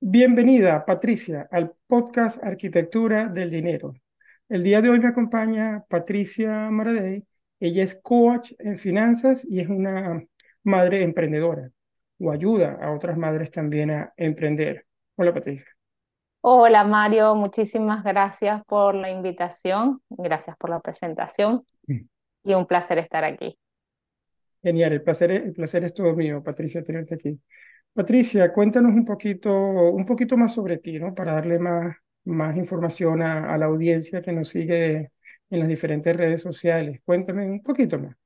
Bienvenida, Patricia, al podcast Arquitectura del Dinero. El día de hoy me acompaña Patricia Maradei. Ella es coach en finanzas y es una madre emprendedora o ayuda a otras madres también a emprender. Hola, Patricia. Hola Mario, muchísimas gracias por la invitación, gracias por la presentación y un placer estar aquí. Genial, el placer, el placer es todo mío, Patricia, tenerte aquí. Patricia, cuéntanos un poquito, un poquito más sobre ti, ¿no? Para darle más, más información a, a la audiencia que nos sigue en las diferentes redes sociales. Cuéntame un poquito más.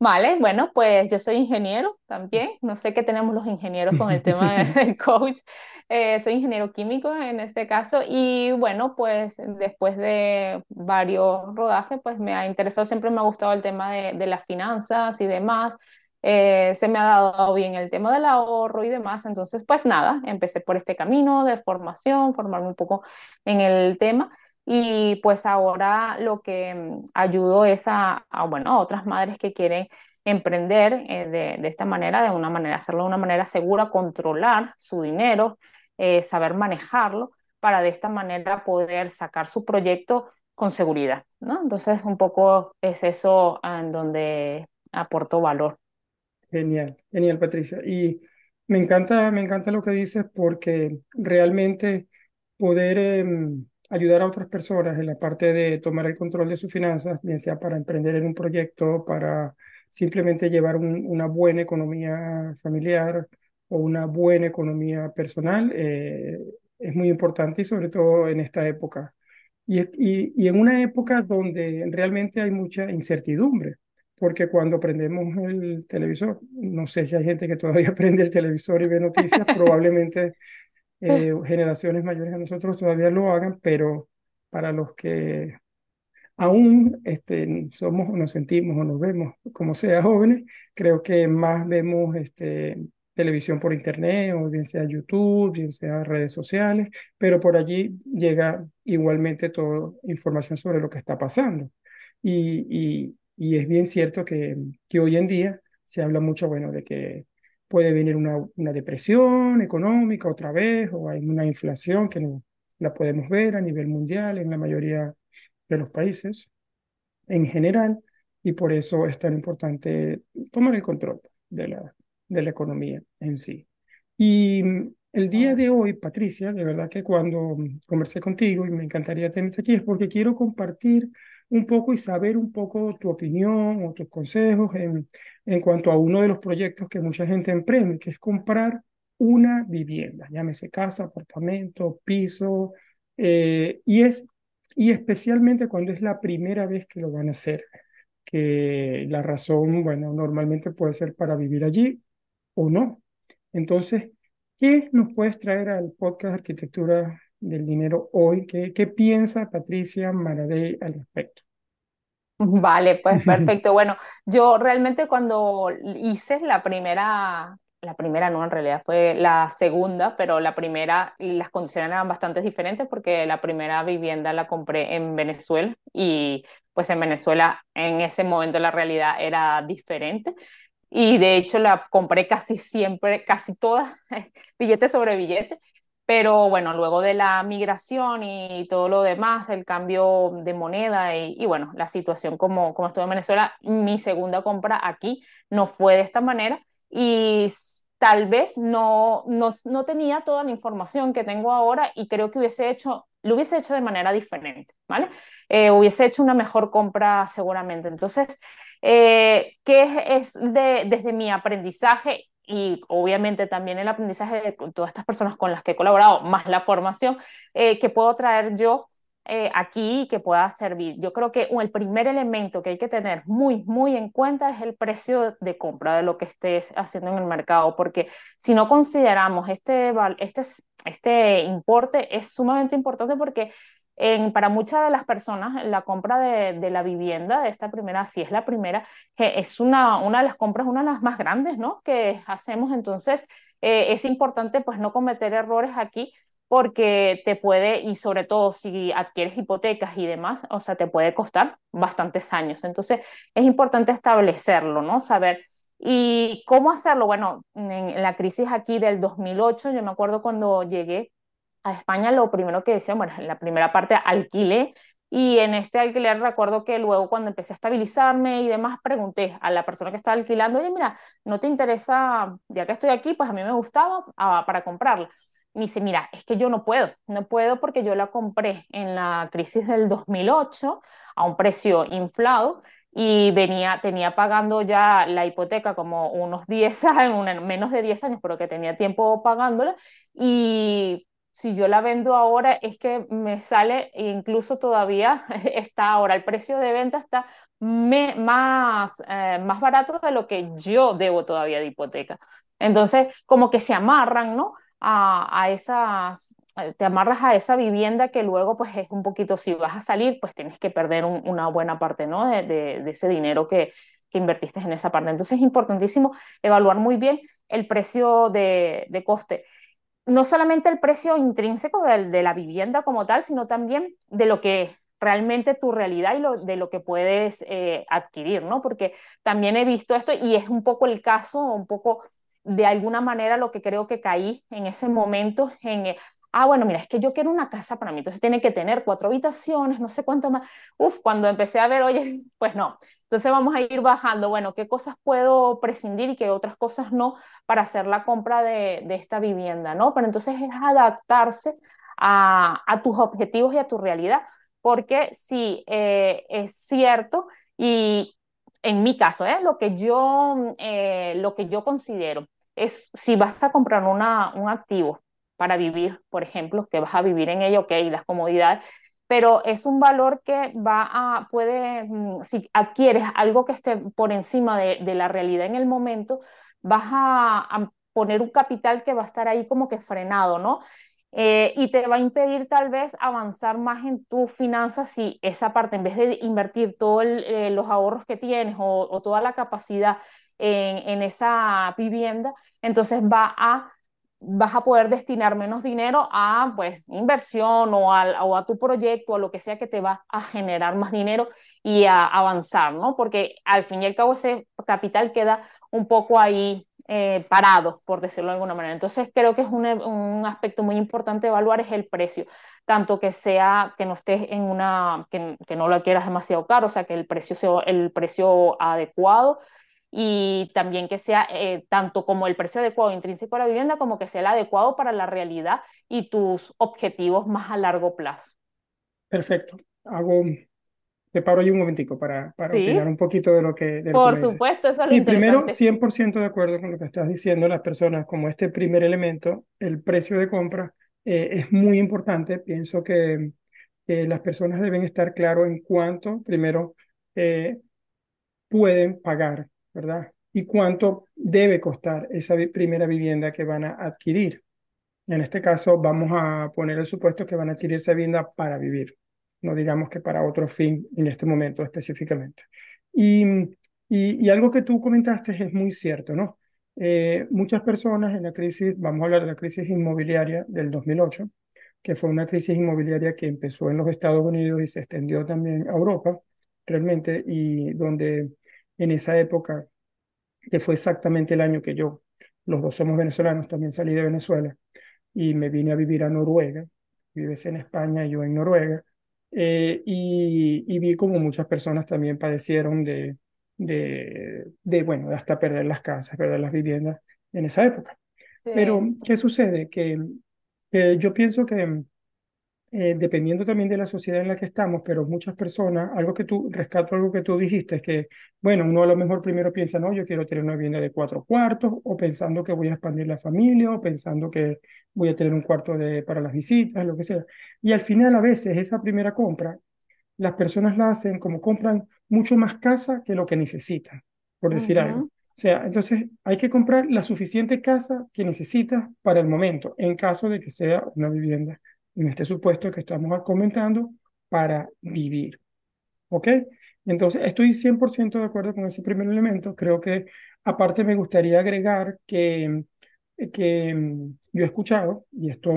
Vale, bueno, pues yo soy ingeniero también, no sé qué tenemos los ingenieros con el tema de- del coach, Eh, soy ingeniero químico en este caso y bueno, pues después de varios rodajes, pues me ha interesado, siempre me ha gustado el tema de, de las finanzas y demás. Eh, se me ha dado bien el tema del ahorro y demás. Entonces, pues nada, empecé por este camino de formación, formarme un poco en el tema. Y pues ahora lo que mm, ayudo es a, a, bueno, a otras madres que quieren emprender eh, de, de esta manera, de una manera, hacerlo de una manera segura, controlar su dinero, eh, saber manejarlo, para de esta manera poder sacar su proyecto con seguridad, ¿no? Entonces, un poco es eso en donde aporto valor. Genial, genial, Patricia. Y me encanta, me encanta lo que dices porque realmente poder em, ayudar a otras personas en la parte de tomar el control de sus finanzas, bien sea para emprender en un proyecto, para simplemente llevar un- una buena economía familiar o una buena economía personal, eh, es muy importante y sobre todo en esta época. Y en una época donde realmente hay mucha incertidumbre porque cuando prendemos el televisor, no sé si hay gente que todavía prende el televisor y ve noticias, probablemente eh, generaciones mayores a nosotros todavía lo hagan, pero para los que aún este, somos o nos sentimos o nos vemos como sea jóvenes, creo que más vemos este, televisión por internet o bien sea YouTube, bien sea redes sociales, pero por allí llega igualmente toda información sobre lo que está pasando. Y, y, y es bien cierto que, que hoy en día se habla mucho, bueno, de que puede venir una, una depresión económica otra vez o hay una inflación que no la podemos ver a nivel mundial en la mayoría de los países en general y por eso es tan importante tomar el control de la, de la economía en sí. Y mm, el día de hoy, Patricia, de verdad que cuando conversé contigo y me encantaría tenerte aquí es porque quiero compartir un poco y saber un poco tu opinión o tus consejos en, en cuanto a uno de los proyectos que mucha gente emprende, que es comprar una vivienda, llámese casa, apartamento, piso, eh, y es y especialmente cuando es la primera vez que lo van a hacer, que la razón, bueno, normalmente puede ser para vivir allí o no. Entonces, ¿qué nos puedes traer al podcast Arquitectura del Dinero hoy? ¿Qué, qué piensa Patricia Maradei al respecto? Vale, pues perfecto. Bueno, yo realmente cuando hice la primera, la primera no, en realidad fue la segunda, pero la primera, las condiciones eran bastante diferentes porque la primera vivienda la compré en Venezuela y pues en Venezuela en ese momento la realidad era diferente. Y de hecho la compré casi siempre, casi todas, billete sobre billete. Pero bueno, luego de la migración y todo lo demás, el cambio de moneda y, y bueno, la situación como, como estuve en Venezuela, mi segunda compra aquí no fue de esta manera y tal vez no, no, no tenía toda la información que tengo ahora y creo que hubiese hecho, lo hubiese hecho de manera diferente, ¿vale? Eh, hubiese hecho una mejor compra seguramente. Entonces, eh, ¿qué es, es de, desde mi aprendizaje? Y obviamente también el aprendizaje de todas estas personas con las que he colaborado, más la formación eh, que puedo traer yo eh, aquí y que pueda servir. Yo creo que el primer elemento que hay que tener muy, muy en cuenta es el precio de compra de lo que estés haciendo en el mercado, porque si no consideramos este, este, este importe, es sumamente importante porque en, para muchas de las personas la compra de, la vivienda, esta primera, si es la primera, que es una, una de las compras, una de las más grandes, ¿no? Que hacemos. Entonces, eh, es importante pues no cometer errores aquí porque te puede, y sobre todo si adquieres hipotecas y demás, o sea, te puede costar bastantes años. Entonces, es importante establecerlo, ¿no? Saber. ¿Y cómo hacerlo? Bueno, en la crisis aquí del 2008, yo me acuerdo cuando llegué a España, lo primero que decía, bueno, en la primera parte alquilé y en este alquiler recuerdo que luego cuando empecé a estabilizarme y demás, pregunté a la persona que estaba alquilando, oye, mira, ¿no te interesa, ya que estoy aquí, pues a mí me gustaba ah, para comprarla? Me dice, mira, es que yo no puedo, no puedo porque yo la compré en la crisis del 2008 a un precio inflado y venía, tenía pagando ya la hipoteca como unos 10 años, menos de 10 años, pero que tenía tiempo pagándola y si yo la vendo ahora es que me sale incluso todavía está ahora el precio de venta está más, eh, más barato de lo que yo debo todavía de hipoteca. Entonces, como que se amarran, ¿no? A, a esas, eh, te amarras a esa vivienda que luego pues es un poquito, si vas a salir, pues tienes que perder una buena parte, ¿no? De, de, ese dinero que, que invertiste en esa parte. Entonces es importantísimo evaluar muy bien el precio de, de coste no solamente el precio intrínseco de, la vivienda como tal, sino también de lo que realmente tu realidad y lo, de lo que puedes eh, adquirir, ¿no? Porque también he visto esto y es un poco el caso, un poco de alguna manera lo que creo que caí en ese momento en, ah, bueno, mira, es que yo quiero una casa para mí, entonces tiene que tener cuatro habitaciones, no sé cuánto más. Uf, cuando empecé a ver, oye, pues no. Entonces vamos a ir bajando, bueno, qué cosas puedo prescindir y qué otras cosas no para hacer la compra de, de esta vivienda, ¿no? Pero entonces es adaptarse a, a, tus objetivos y a tu realidad, porque sí, eh, es cierto y en mi caso, ¿eh? lo, que yo, eh, lo que yo considero es si vas a comprar una, un activo para vivir, por ejemplo, que vas a vivir en ello, ok, las comodidades, pero es un valor que va a, puede, mm, si adquieres algo que esté por encima de, la realidad en el momento, vas a, poner un capital que va a estar ahí como que frenado, ¿no? Eh, y te va a impedir tal vez avanzar más en tus finanzas si esa parte, en vez de invertir todos eh, los ahorros que tienes o, toda la capacidad en, esa vivienda, entonces va a vas a poder destinar menos dinero a pues inversión o a, o a tu proyecto o a lo que sea que te va a generar más dinero y a avanzar, ¿no? Porque al fin y al cabo ese capital queda un poco ahí eh, parado, por decirlo de alguna manera. Entonces creo que es un, un, aspecto muy importante evaluar es el precio, tanto que sea que no estés en una, que, que no lo quieras demasiado caro, o sea, que el precio sea el precio adecuado y también que sea eh, tanto como el precio adecuado intrínseco a la vivienda como que sea el adecuado para la realidad y tus objetivos más a largo plazo. Perfecto. Hago, te paro ahí un momentico para, para ¿Sí? opinar un poquito de lo que... De Por lo que supuesto, eso es Sí, lo primero 100% de acuerdo con lo que estás diciendo, las personas como este primer elemento, el precio de compra, eh, es muy importante. Pienso que eh, las personas deben estar claros en cuánto, primero, eh, pueden pagar ¿verdad? Y cuánto debe costar esa primera vivienda que van a adquirir. En este caso, vamos a poner el supuesto que van a adquirir esa vivienda para vivir, no digamos que para otro fin en este momento específicamente. Y, y, y algo que tú comentaste es muy cierto, ¿no? Eh, muchas personas en la crisis, vamos a hablar de la crisis inmobiliaria del 2008, que fue una crisis inmobiliaria que empezó en los Estados Unidos y se extendió también a Europa, realmente, y donde en esa época, que fue exactamente el año que yo, los dos somos venezolanos, también salí de Venezuela y me vine a vivir a Noruega, vives en España y yo en Noruega, eh, y, y, vi como muchas personas también padecieron de, de, de, bueno, hasta perder las casas, perder las viviendas en esa época. Sí. Pero, ¿qué sucede? Que, que yo pienso que eh, dependiendo también de la sociedad en la que estamos, pero muchas personas, algo que tú, rescato algo que tú dijiste, es que, bueno, uno a lo mejor primero piensa, no, yo quiero tener una vivienda de cuatro cuartos, o pensando que voy a expandir la familia, o pensando que voy a tener un cuarto de, para las visitas, lo que sea. Y al final, a veces, esa primera compra, las personas la hacen como compran mucho más casa que lo que necesitan, por decir uh -huh. algo. O sea, entonces hay que comprar la suficiente casa que necesitas para el momento, en caso de que sea una vivienda en este supuesto que estamos comentando, para vivir. ¿Ok? Entonces, estoy 100% de acuerdo con ese primer elemento. Creo que, aparte, me gustaría agregar que, que mm, yo he escuchado, y esto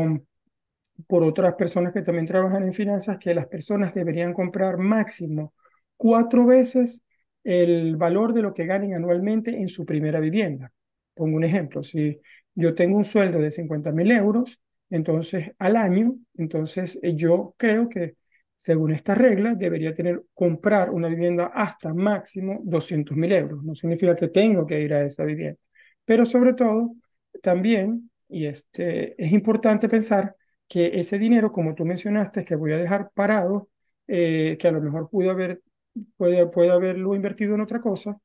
por otras personas que también trabajan en finanzas, que las personas deberían comprar máximo cuatro veces el valor de lo que ganen anualmente en su primera vivienda. Pongo un ejemplo, si yo tengo un sueldo de 50 mil euros, entonces al año, entonces eh, yo creo que según esta regla debería tener, comprar una vivienda hasta máximo 200 mil euros. No significa que tengo que ir a esa vivienda, pero sobre todo también, y este, es importante pensar que ese dinero, como tú mencionaste, que voy a dejar parado, eh, que a lo mejor pudo haber, puede, puede haberlo invertido en otra cosa,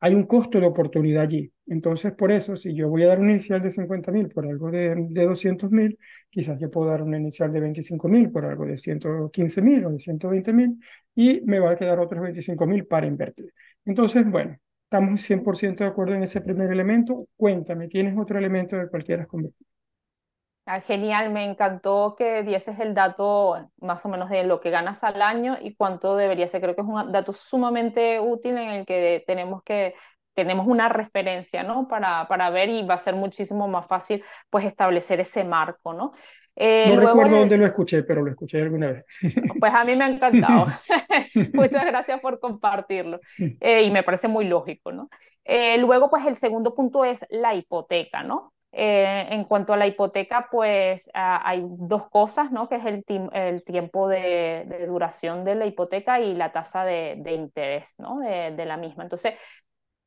hay un costo de oportunidad allí. Entonces, por eso, si yo voy a dar un inicial de 50 mil por algo de, de 200 mil, quizás yo puedo dar un inicial de 25 mil por algo de 115 mil o de 120 mil y me va a quedar otros 25 mil para invertir. Entonces, bueno, estamos 100% de acuerdo en ese primer elemento. Cuéntame, ¿tienes otro elemento de cualquiera convertir? Ah, genial, me encantó que dieses el dato más o menos de lo que ganas al año y cuánto debería ser. Creo que es un dato sumamente útil en el que tenemos que tenemos una referencia, ¿no? Para, para ver y va a ser muchísimo más fácil, pues, establecer ese marco, ¿no? Eh, no recuerdo dónde lo escuché, pero lo escuché alguna vez. Pues a mí me ha encantado. Muchas gracias por compartirlo. Eh, y me parece muy lógico, ¿no? Eh, luego, pues el segundo punto es la hipoteca, ¿no? Eh, en cuanto a la hipoteca, pues ah, hay dos cosas, ¿no? Que es el, el tiempo de, duración de la hipoteca y la tasa de, interés, ¿no? De, de, la misma. Entonces,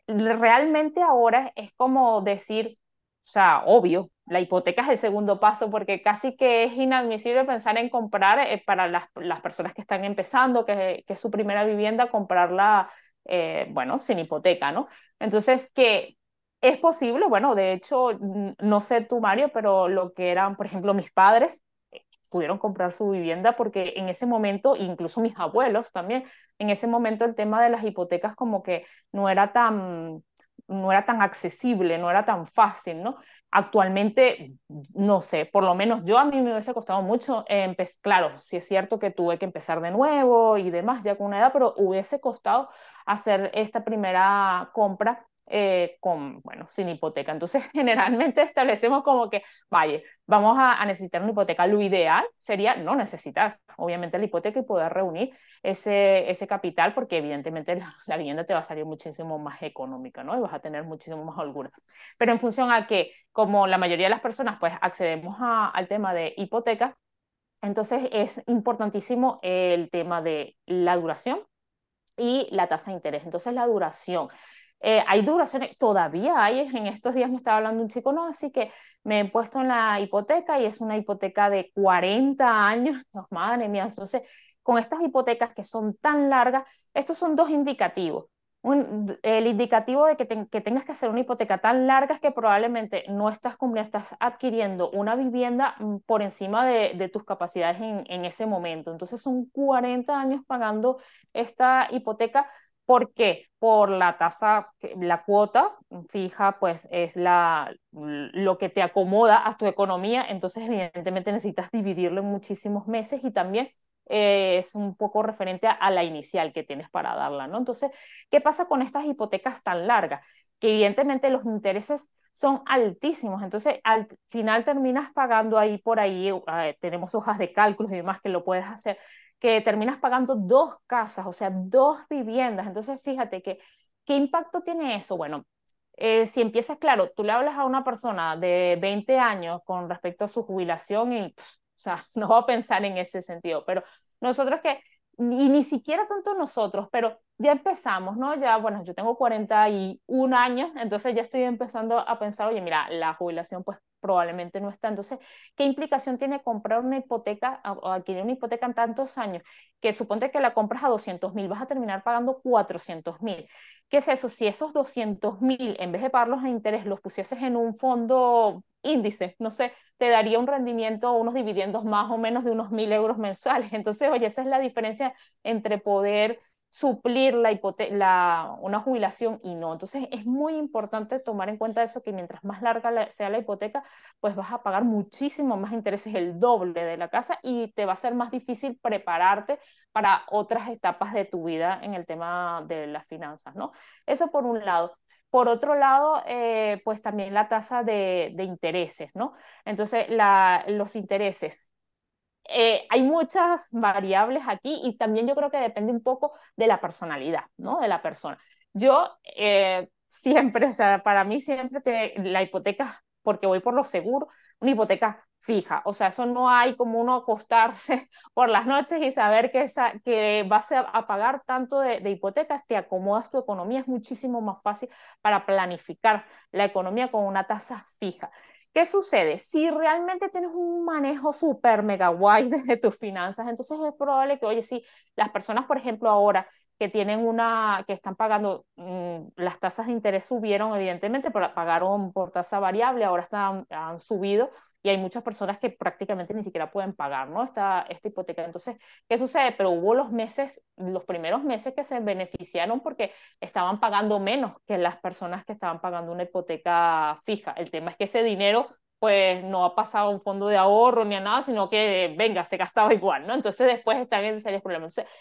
realmente ahora es como decir, o sea, obvio, la hipoteca es el segundo paso porque casi que es inadmisible pensar en comprar eh, para las, las, personas que están empezando, que, que es su primera vivienda, comprarla, eh, bueno, sin hipoteca, ¿no? Entonces, que es posible, bueno, de hecho, no sé tú, Mario, pero lo que eran, por ejemplo, mis padres eh, pudieron comprar su vivienda porque en ese momento, incluso mis abuelos también, en ese momento el tema de las hipotecas como que no era tan, no era tan accesible, no era tan fácil, ¿no? Actualmente, no sé, por lo menos yo a mí me hubiese costado mucho, eh, claro, sí es cierto que tuve que empezar de nuevo y demás, ya con una edad, pero hubiese costado hacer esta primera compra eh, con, bueno, sin hipoteca. Entonces, generalmente establecemos como que, vaya, vamos a, necesitar una hipoteca. Lo ideal sería no necesitar, obviamente, la hipoteca y poder reunir ese, ese capital, porque evidentemente la, vivienda te va a salir muchísimo más económica, ¿no? Y vas a tener muchísimo más holgura. Pero en función a que, como la mayoría de las personas, pues accedemos al tema de hipoteca, entonces es importantísimo el tema de la duración y la tasa de interés. Entonces, la duración. Eh, hay duraciones, todavía hay, en estos días me estaba hablando un chico, no, así que me he puesto en la hipoteca y es una hipoteca de 40 años, madre mía, entonces con estas hipotecas que son tan largas, estos son dos indicativos. el indicativo de que, tengas que hacer una hipoteca tan larga es que probablemente no estás cumpliendo, estás adquiriendo una vivienda mm, por encima de, de tus capacidades en, en, ese momento. Entonces son 40 años pagando esta hipoteca ¿Por qué? Por la tasa, la cuota fija, pues es la, lo que te acomoda a tu economía, entonces evidentemente necesitas dividirlo en muchísimos meses y también eh, es un poco referente a, la inicial que tienes para darla, ¿no? Entonces, ¿qué pasa con estas hipotecas tan largas? Que evidentemente los intereses son altísimos, entonces al final terminas pagando ahí por ahí, eh, tenemos hojas de cálculos y demás que lo puedes hacer, que terminas pagando dos casas, o sea, dos viviendas. Entonces, fíjate que, ¿qué impacto tiene eso? Bueno, eh, si empiezas, claro, tú le hablas a una persona de 20 años con respecto a su jubilación y, o sea, no va a pensar en ese sentido, pero nosotros que, y ni siquiera tanto nosotros, pero ya empezamos, ¿no? Ya, bueno, yo tengo 41 años, entonces ya estoy empezando a pensar, oye, mira, la jubilación pues probablemente no está. Entonces, ¿qué implicación tiene comprar una hipoteca o adquirir una hipoteca en tantos años? Que suponte que la compras a 200 mil, vas a terminar pagando 400 mil. ¿Qué es eso? Si esos 200 mil, en vez de pagarlos a interés, los pusieses en un fondo índice, no sé, te daría un rendimiento unos dividendos más o menos de unos mil euros mensuales. Entonces, oye, esa es la diferencia entre poder suplir la, la, una jubilación y no. Entonces es muy importante tomar en cuenta eso, que mientras más larga sea la hipoteca, pues vas a pagar muchísimo más intereses, el doble de la casa y te va a ser más difícil prepararte para otras etapas de tu vida en el tema de las finanzas, ¿no? Eso por un lado. Por otro lado, eh, pues también la tasa de, de intereses, ¿no? Entonces, la, los intereses eh, hay muchas variables aquí y también yo creo que depende un poco de la personalidad, ¿no? De la persona. Yo eh, siempre, o sea, para mí siempre te, la hipoteca, porque voy por lo seguro, una hipoteca fija. O sea, eso no hay como uno acostarse por las noches y saber que, esa, que vas a, pagar tanto de, de, hipotecas, te acomodas tu economía, es muchísimo más fácil para planificar la economía con una tasa fija. ¿Qué sucede? Si realmente tienes un manejo súper mega guay de tus finanzas, entonces es probable que, oye, sí, las personas, por ejemplo, ahora que tienen una, que están pagando, mmm, las tasas de interés subieron, evidentemente, pero pagaron por tasa variable, ahora están, han subido y hay muchas personas que prácticamente ni siquiera pueden pagar, ¿no? Esta, esta hipoteca. Entonces, ¿qué sucede? Pero hubo los meses, los primeros meses que se beneficiaron porque estaban pagando menos que las personas que estaban pagando una hipoteca fija. El tema es que ese dinero pues no ha pasado a un fondo de ahorro ni a nada, sino que, venga, se gastaba igual, ¿no? Entonces después están en serios problemas. Entonces,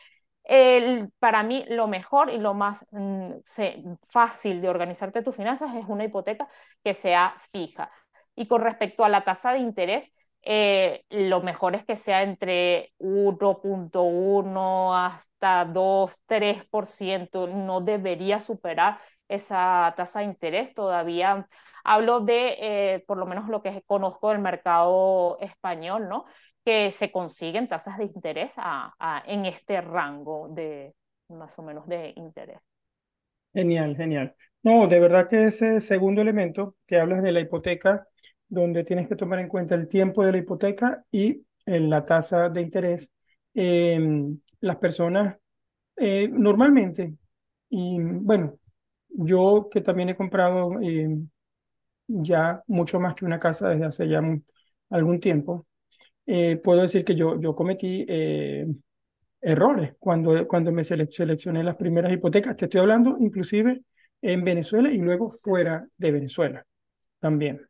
el, para mí lo mejor y lo más mm, se, fácil de organizarte tus finanzas es una hipoteca que sea fija. Y con respecto a la tasa de interés, eh, lo mejor es que sea entre 1.1 hasta 2, 3%, no debería superar esa tasa de interés. Todavía hablo de, eh, por lo menos lo que conozco del mercado español, ¿no? que se consiguen tasas de interés a, en este rango de más o menos de interés. Genial, genial. No, de verdad que ese segundo elemento que hablas de la hipoteca, donde tienes que tomar en cuenta el tiempo de la hipoteca y eh, la tasa de interés, eh, las personas eh, normalmente, y bueno, yo que también he comprado ya mucho más que una casa desde hace ya algún tiempo, eh, puedo decir que yo, yo cometí errores cuando, cuando me seleccioné las primeras hipotecas. Te estoy hablando inclusive en Venezuela y luego fuera de Venezuela también.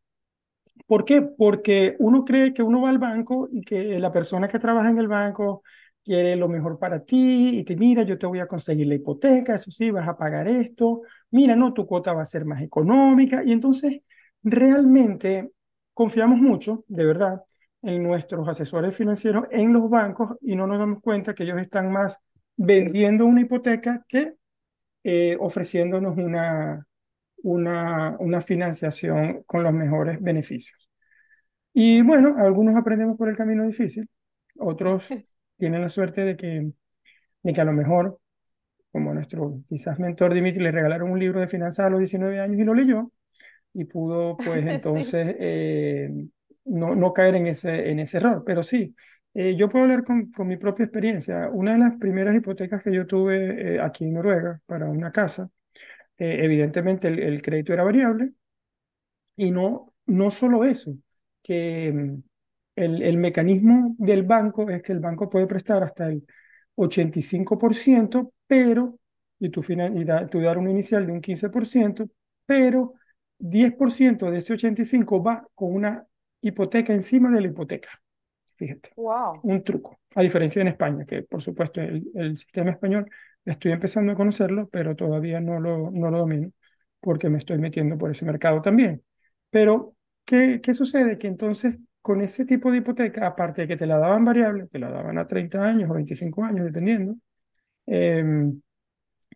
¿Por qué? Porque uno cree que uno va al banco y que la persona que trabaja en el banco quiere lo mejor para ti y te mira, yo te voy a conseguir la hipoteca, eso sí, vas a pagar esto, mira, no, tu cuota va a ser más económica y entonces realmente confiamos mucho, de verdad, en nuestros asesores financieros en los bancos y no nos damos cuenta que ellos están más vendiendo una hipoteca que eh, ofreciéndonos una, una, una financiación con los mejores beneficios. Y bueno, algunos aprendemos por el camino difícil, otros tienen la suerte de que, de que a lo mejor, como nuestro quizás mentor Dimitri, le regalaron un libro de finanzas a los 19 años y lo leyó y pudo pues entonces sí. eh, no, no caer en ese, en ese error. Pero sí, eh, yo puedo hablar con, con, mi propia experiencia. Una de las primeras hipotecas que yo tuve eh, aquí en Noruega para una casa, eh, evidentemente el, el, crédito era variable y no, no solo eso, que mm, el, el mecanismo del banco es que el banco puede prestar hasta el 85%, pero, y tú, final, y da, tú dar un inicial de un 15%, pero 10% de ese 85 va con una hipoteca encima de la hipoteca. Fíjate. Wow. Un truco. A diferencia en España, que por supuesto el, el, sistema español estoy empezando a conocerlo, pero todavía no lo, no lo domino porque me estoy metiendo por ese mercado también. Pero, ¿qué, ¿qué sucede? Que entonces con ese tipo de hipoteca, aparte de que te la daban variable, te la daban a 30 años o 25 años, dependiendo, eh,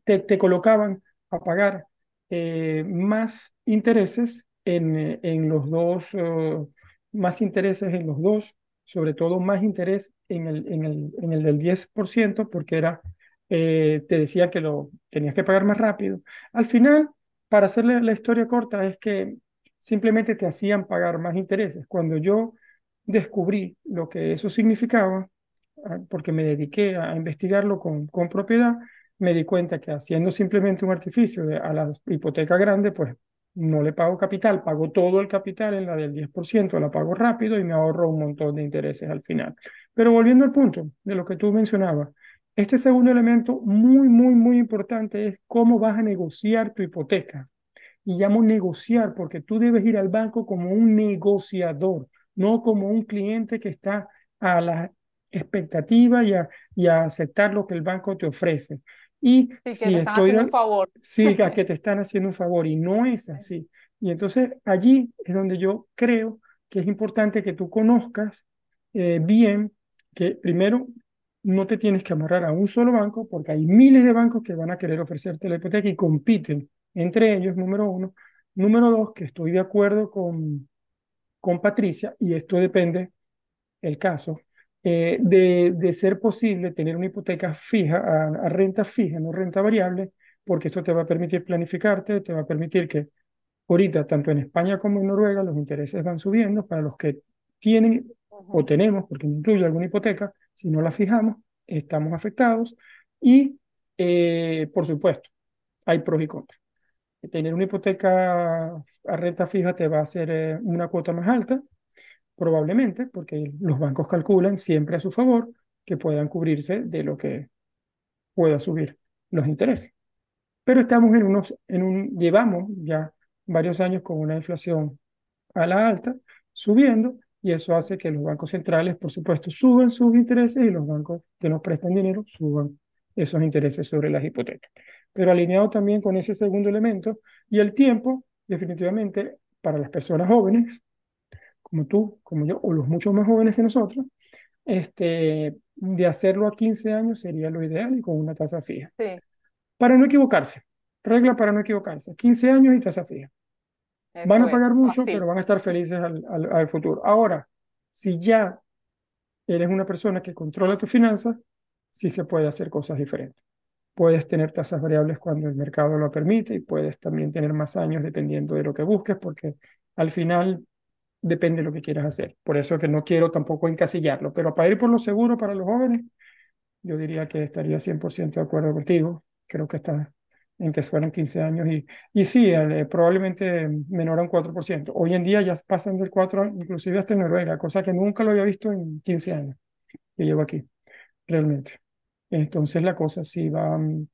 te, te, colocaban a pagar eh, más intereses en, en los dos, más intereses en los dos, sobre todo más interés en el, en el, en el del 10%, porque era, eh, te decía que lo tenías que pagar más rápido. Al final, para hacerle la historia corta, es que simplemente te hacían pagar más intereses. Cuando yo descubrí lo que eso significaba, ah, porque me dediqué a investigarlo con, con propiedad, me di cuenta que haciendo simplemente un artificio a la hipoteca grande, pues no le pago capital, pago todo el capital en la del 10%, la pago rápido y me ahorro un montón de intereses al final. Pero volviendo al punto de lo que tú mencionabas, este segundo elemento muy, muy, muy importante es cómo vas a negociar tu hipoteca. Y llamo negociar porque tú debes ir al banco como un negociador, no como un cliente que está a la expectativa y a, y a aceptar lo que el banco te ofrece. Y sí, que si te están estoy, haciendo un favor. Sí, que te están haciendo un favor y no es así. Y entonces allí es donde yo creo que es importante que tú conozcas eh, bien que primero no te tienes que amarrar a un solo banco porque hay miles de bancos que van a querer ofrecerte la hipoteca y compiten entre ellos, número uno. Número dos, que estoy de acuerdo con, con Patricia, y esto depende el caso, eh, de, de, ser posible tener una hipoteca fija, a, a, renta fija, no renta variable, porque esto te va a permitir planificarte, te va a permitir que ahorita, tanto en España como en Noruega, los intereses van subiendo para los que tienen o tenemos, porque incluye alguna hipoteca, si no la fijamos, estamos afectados. Y, eh, por supuesto, hay pros y contras. Tener una hipoteca a renta fija te va a hacer eh, una cuota más alta, probablemente, porque los bancos calculan siempre a su favor que puedan cubrirse de lo que pueda subir los intereses. Pero estamos en unos, en un, llevamos ya varios años con una inflación a la alta, subiendo, y eso hace que los bancos centrales, por supuesto, suban sus intereses y los bancos que nos prestan dinero suban esos intereses sobre las hipotecas. Pero alineado también con ese segundo elemento y el tiempo, definitivamente, para las personas jóvenes, como tú, como yo, o los muchos más jóvenes que nosotros, este, de hacerlo a 15 años sería lo ideal y con una tasa fija. Sí. Para no equivocarse, regla para no equivocarse, 15 años y tasa fija. Eso Van a es, pagar mucho, pero van a estar felices al, al, al futuro. Ahora, si ya eres una persona que controla tus finanzas, sí se puede hacer cosas diferentes. Puedes tener tasas variables cuando el mercado lo permite y puedes también tener más años dependiendo de lo que busques, porque al final depende de lo que quieras hacer. Por eso que no quiero tampoco encasillarlo, pero para ir por lo seguro para los jóvenes, yo diría que estaría 100% de acuerdo contigo. Creo que está en que fueran 15 años y, y sí, eh, probablemente menor a un 4%. Hoy en día ya pasan del 4, inclusive hasta en Noruega, cosa que nunca lo había visto en 15 años que llevo aquí, realmente. Entonces la cosa sí va, mm,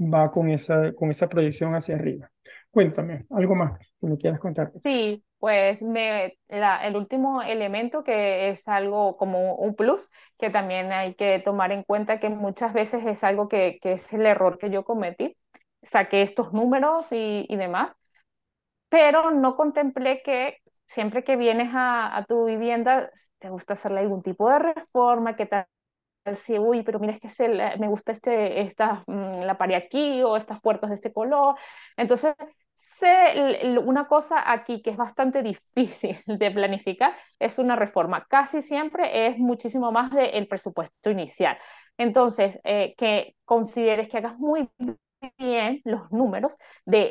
va con esa, con esa proyección hacia arriba. Cuéntame, algo más que me quieras contar. Sí, pues me, el último elemento que es algo como un plus, que también hay que tomar en cuenta que muchas veces es algo que, es el error que yo cometí. Saqué estos números y, demás, pero no contemplé que siempre que vienes a, tu vivienda te gusta hacerle algún tipo de reforma, que tal si, uy, pero mira, es que se me gusta este, esta, mm, la pared aquí o estas puertas de este color. Entonces, l- una cosa aquí que es bastante difícil de planificar es una reforma. Casi siempre es muchísimo más del presupuesto inicial. Entonces, eh, que consideres que hagas muy bien los números de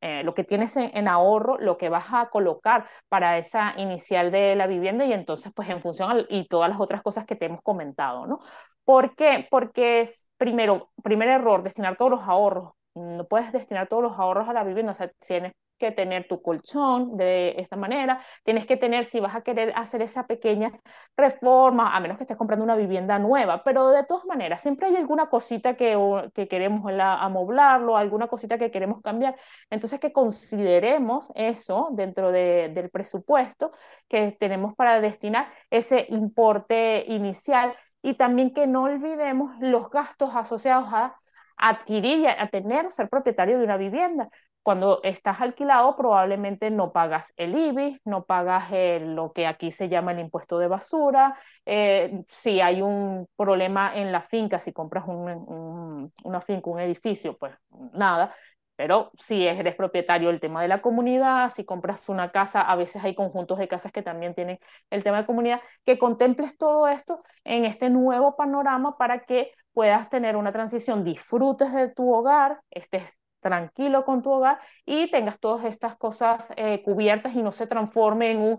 eh, lo que tienes en, ahorro, lo que vas a colocar para esa inicial de la vivienda y entonces pues en función y todas las otras cosas que te hemos comentado, ¿no? ¿Por qué? Porque es primero, primer error, destinar todos los ahorros. No puedes destinar todos los ahorros a la vivienda, o sea, tienes que tener tu colchón de esta manera, tienes que tener, si vas a querer hacer esa pequeña reforma, a menos que estés comprando una vivienda nueva, pero de todas maneras, siempre hay alguna cosita que, que queremos la- amoblarlo, alguna cosita que queremos cambiar. Entonces, que consideremos eso dentro de- del presupuesto que tenemos para destinar ese importe inicial y también que no olvidemos los gastos asociados a adquirir y a, tener, ser propietario de una vivienda. Cuando estás alquilado, probablemente no pagas el IBI, no pagas el- lo que aquí se llama el impuesto de basura. eh, si hay un problema en la finca, si compras un- un- una finca, un edificio, pues nada. Pero si eres propietario, el tema de la comunidad, si compras una casa, a veces hay conjuntos de casas que también tienen el tema de comunidad, que contemples todo esto en este nuevo panorama para que puedas tener una transición, disfrutes de tu hogar, estés tranquilo con tu hogar y tengas todas estas cosas eh, cubiertas y no se transforme en un,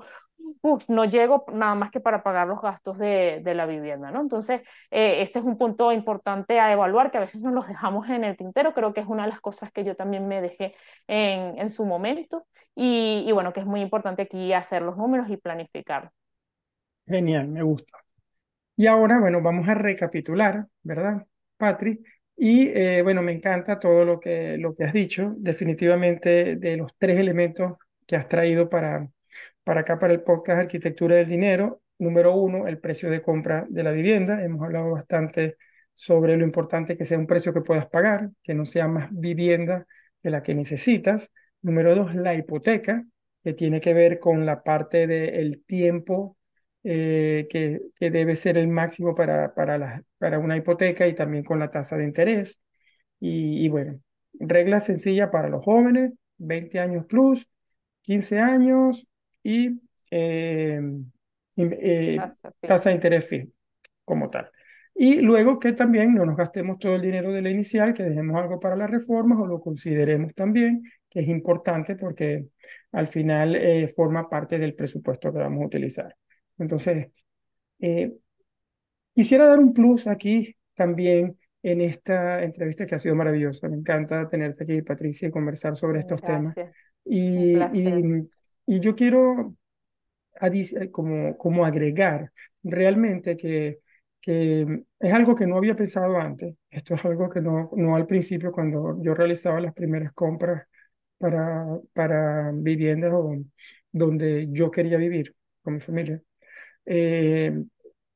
"Uf, no llego nada más que para pagar los gastos de, de la vivienda, ¿no? Entonces, eh, este es un punto importante a evaluar que a veces nos los dejamos en el tintero, creo que es una de las cosas que yo también me dejé en, en su momento y, y bueno, que es muy importante aquí hacer los números y planificar. Genial, me gusta. Y ahora, bueno, vamos a recapitular, ¿verdad, Patri? Y eh, bueno, me encanta todo lo que, lo que has dicho, definitivamente de los tres elementos que has traído para, para acá, para el podcast Arquitectura del Dinero. Número uno, el precio de compra de la vivienda. Hemos hablado bastante sobre lo importante que sea un precio que puedas pagar, que no sea más vivienda que la que necesitas. Número dos, la hipoteca, que tiene que ver con la parte del tiempo eh, que, que debe ser el máximo para, para, la, para una hipoteca y también con la tasa de interés. Y, y bueno, regla sencilla para los jóvenes, 20 años plus, 15 años y eh, eh, tasa de interés fija como tal. Y luego que también no nos gastemos todo el dinero de la inicial, que dejemos algo para las reformas o lo consideremos también, que es importante porque al final eh, forma parte del presupuesto que vamos a utilizar. Entonces, eh, quisiera dar un plus aquí también en esta entrevista que ha sido maravillosa. Me encanta tenerte aquí, Patricia, y conversar sobre estos temas. Y, y, y, yo quiero como, como agregar realmente que que es algo que no había pensado antes. Esto es algo que no, no al principio, cuando yo realizaba las primeras compras para, para viviendas donde yo quería vivir con mi familia. Eh,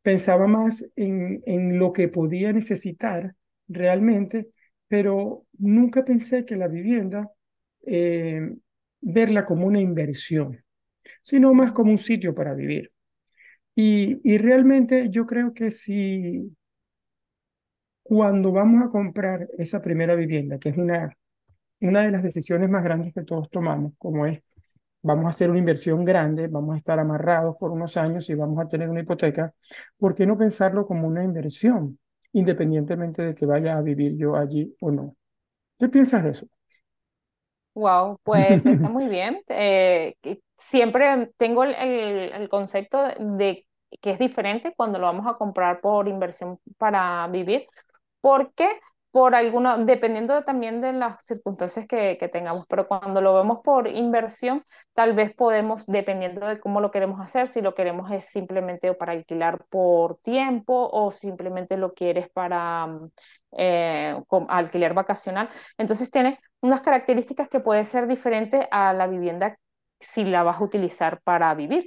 pensaba más en, en lo que podía necesitar realmente, pero nunca pensé que la vivienda, eh, verla como una inversión, sino más como un sitio para vivir. Y, y realmente yo creo que si cuando vamos a comprar esa primera vivienda, que es una, una de las decisiones más grandes que todos tomamos, como es, vamos a hacer una inversión grande, vamos a estar amarrados por unos años y vamos a tener una hipoteca, ¿por qué no pensarlo como una inversión, independientemente de que vaya a vivir yo allí o no? ¿Qué piensas de eso? Wow, pues está muy bien. Eh, siempre tengo el, el, concepto de que es diferente cuando lo vamos a comprar por inversión para vivir, porque por alguna, dependiendo también de las circunstancias que, tengamos, pero cuando lo vemos por inversión, tal vez podemos, dependiendo de cómo lo queremos hacer, si lo queremos es simplemente para alquilar por tiempo o simplemente lo quieres para eh, alquiler vacacional, entonces tiene unas características que puede ser diferente a la vivienda si la vas a utilizar para vivir.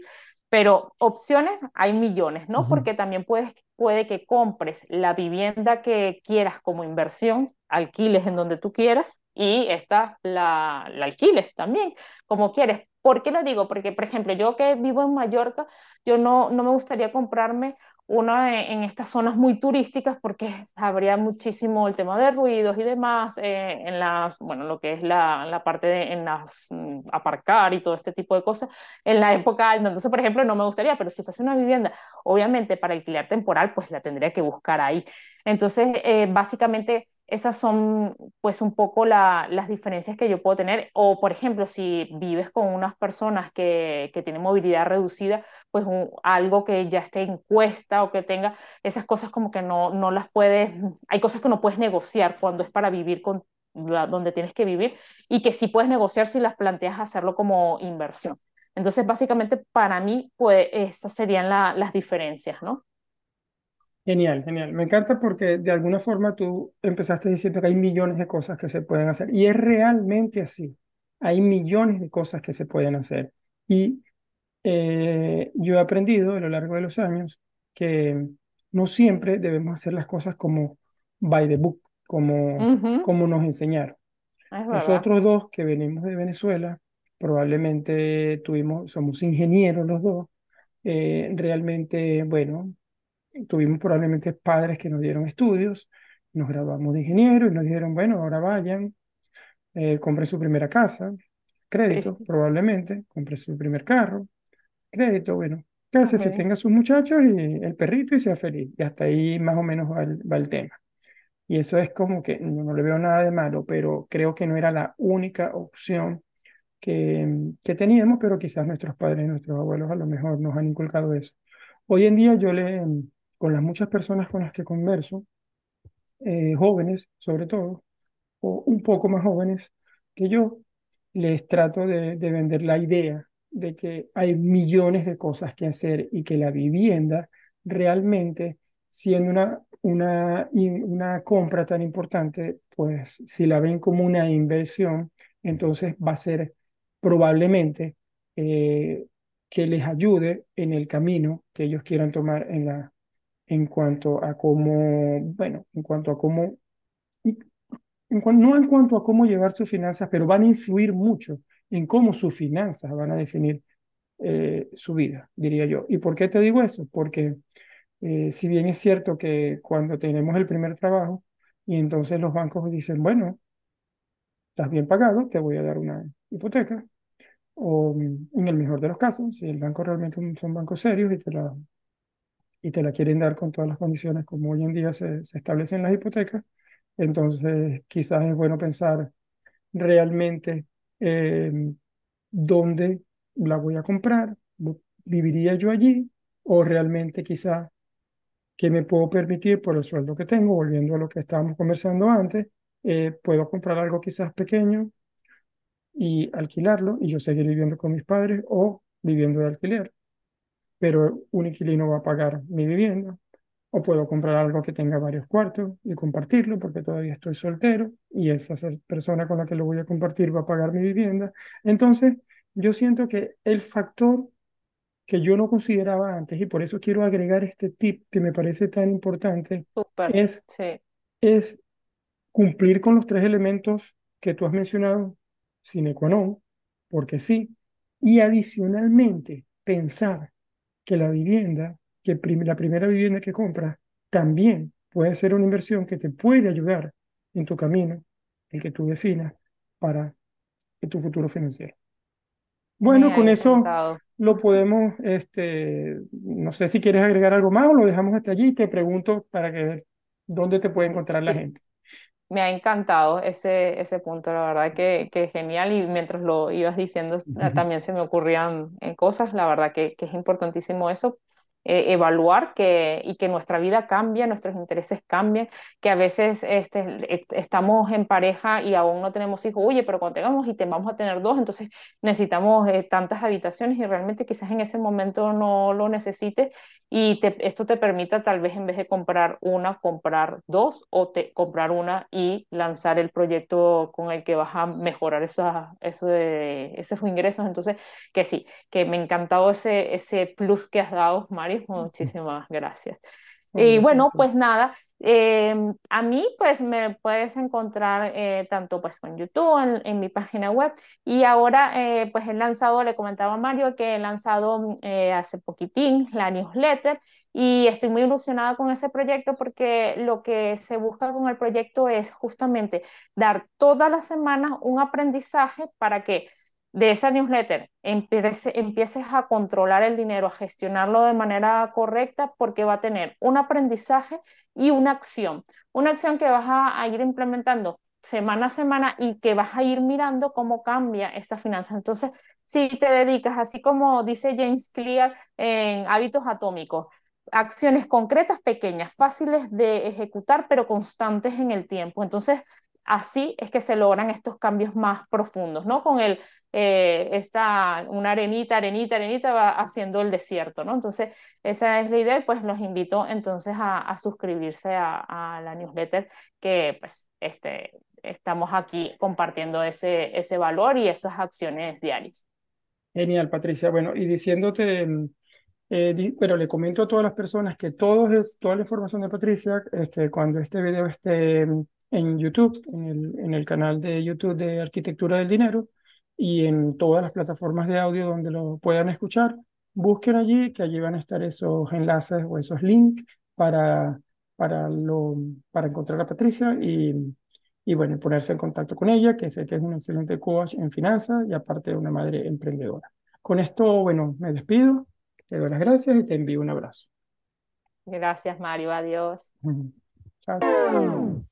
Pero opciones hay millones, ¿no? Porque también puedes, puede que compres la vivienda que quieras como inversión, alquiles en donde tú quieras y esta la, la alquiles también como quieres. ¿Por qué lo digo? Porque, por ejemplo, yo que vivo en Mallorca, yo no, no me gustaría comprarme una en estas zonas muy turísticas porque habría muchísimo el tema de ruidos y demás, eh, en las, bueno, lo que es la, la parte de en las, mm, aparcar y todo este tipo de cosas, en la época alta. Entonces, por ejemplo, no me gustaría, pero si fuese una vivienda, obviamente para alquiler temporal, pues la tendría que buscar ahí. Entonces, eh, básicamente esas son pues un poco la, las diferencias que yo puedo tener. O por ejemplo, si vives con unas personas que, que tienen movilidad reducida, pues algo que ya esté en cuesta o que tenga esas cosas como que no, no las puedes, hay cosas que no puedes negociar cuando es para vivir con donde tienes que vivir y que sí puedes negociar si las planteas hacerlo como inversión. Entonces, básicamente para mí, pues esas serían las diferencias, ¿no? Genial, genial. Me encanta porque de alguna forma tú empezaste diciendo que hay millones de cosas que se pueden hacer. Y es realmente así. Hay millones de cosas que se pueden hacer. Y eh, yo he aprendido a lo largo de los años que no siempre debemos hacer las cosas como by the book, como, como nos enseñaron. Nosotros dos que venimos de Venezuela, probablemente tuvimos, somos ingenieros los dos. Eh, realmente, bueno, tuvimos probablemente padres que nos dieron estudios, nos graduamos de ingeniero y nos dijeron, bueno, ahora vayan, eh, compren su primera casa, crédito, probablemente, compren su primer carro, crédito, bueno, casi se tenga sus muchachos y el perrito y sea feliz. Y hasta ahí más o menos va el, va el tema. Y eso es como que no, no, le veo nada de malo, pero creo que no era la única opción que, que teníamos, pero quizás nuestros padres nuestros abuelos a lo mejor nos han inculcado eso. Hoy en día yo le, con las muchas personas con las que converso, eh, jóvenes sobre todo, o un poco más jóvenes que yo, les trato de, de vender la idea de que hay millones de cosas que hacer y que la vivienda realmente, siendo una, una, una compra tan importante, pues si la ven como una inversión, entonces va a ser probablemente eh, que les ayude en el camino que ellos quieran tomar en la, en cuanto a cómo, bueno, en cuanto a cómo, no en cuanto a cómo llevar sus finanzas, pero van a influir mucho en cómo sus finanzas van a definir eh, su vida, diría yo. ¿Y por qué te digo eso? Porque eh, si bien es cierto que cuando tenemos el primer trabajo y entonces los bancos dicen, bueno, estás bien pagado, te voy a dar una hipoteca, o en el mejor de los casos, si el banco realmente son bancos serios y te la, y te la quieren dar con todas las condiciones como hoy en día se, se establecen las hipotecas, entonces quizás es bueno pensar realmente eh, dónde la voy a comprar, viviría yo allí o realmente quizás que me puedo permitir por el sueldo que tengo, volviendo a lo que estábamos conversando antes, eh, puedo comprar algo quizás pequeño y alquilarlo y yo seguir viviendo con mis padres o viviendo de alquiler. Pero un inquilino va a pagar mi vivienda. O puedo comprar algo que tenga varios cuartos y compartirlo porque todavía estoy soltero y esa persona con la que lo voy a compartir va a pagar mi vivienda. Entonces, yo siento que el factor que yo no consideraba antes y por eso quiero agregar este tip que me parece tan importante es, es cumplir con los tres elementos que tú has mencionado, sine qua non, porque sí, y adicionalmente pensar que la vivienda, que la primera vivienda que compras, también puede ser una inversión que te puede ayudar en tu camino, el que tú definas, para tu futuro financiero. Bueno, con eso lo podemos, este, no sé si quieres agregar algo más o lo dejamos hasta allí. Y te pregunto para que dónde te puede encontrar la gente me ha encantado ese, ese punto, la verdad que, que genial y mientras lo ibas diciendo también se me ocurrían eh, cosas, la verdad que, que es importantísimo eso eh, evaluar que, y que nuestra vida cambie, nuestros intereses cambien, que a veces este, estamos en pareja y aún no tenemos hijos, oye, pero cuando tengamos y te vamos a tener dos, entonces necesitamos eh, tantas habitaciones y realmente quizás en ese momento no lo necesites y te, esto te permita tal vez en vez de comprar una, comprar dos o te, comprar una y lanzar el proyecto con el que vas a mejorar esa, ese, esos ingresos. Entonces, que sí, que me ha encantado ese, ese plus que has dado, Mario muchísimas gracias. Y bueno, pues nada, em, a mí pues me puedes encontrar eh, tanto pues con YouTube, en, mi página web. Y ahora eh, pues he lanzado, le comentaba a Mario que he lanzado eh, hace poquitín la newsletter. Y estoy muy ilusionada con ese proyecto porque lo que se busca con el proyecto es justamente dar todas las semanas un aprendizaje para que de esa newsletter empieces a controlar el dinero, a gestionarlo de manera correcta, porque va a tener un aprendizaje y una acción. Una acción que vas a, ir implementando semana a semana y que vas a ir mirando cómo cambia esta finanza. Entonces, si te dedicas, así como dice James Clear en Hábitos Atómicos, acciones concretas, pequeñas, fáciles de ejecutar, pero constantes en el tiempo. Entonces, así es que se logran estos cambios más profundos, ¿no? Con el, eh, esta, una arenita, arenita, arenita va haciendo el desierto, ¿no? Entonces, esa es la idea pues los invito entonces a, suscribirse a, la newsletter que pues este, estamos aquí compartiendo ese, ese valor y esas acciones diarias. Genial, Patricia. Bueno, y diciéndote, eh, pero le comento a todas las personas que todo es, toda la información de Patricia, este, cuando este video esté en YouTube, en el, en el canal de YouTube de Arquitectura del Dinero y en todas las plataformas de audio donde lo puedan escuchar. Busquen allí, que allí van a estar esos enlaces o esos links para, para, lo, para encontrar a Patricia y, y bueno, ponerse en contacto con ella, que sé que es una excelente coach en finanzas y aparte una madre emprendedora. Con esto, bueno, me despido, te doy las gracias y te envío un abrazo. Gracias, Mario. Adiós. Chao.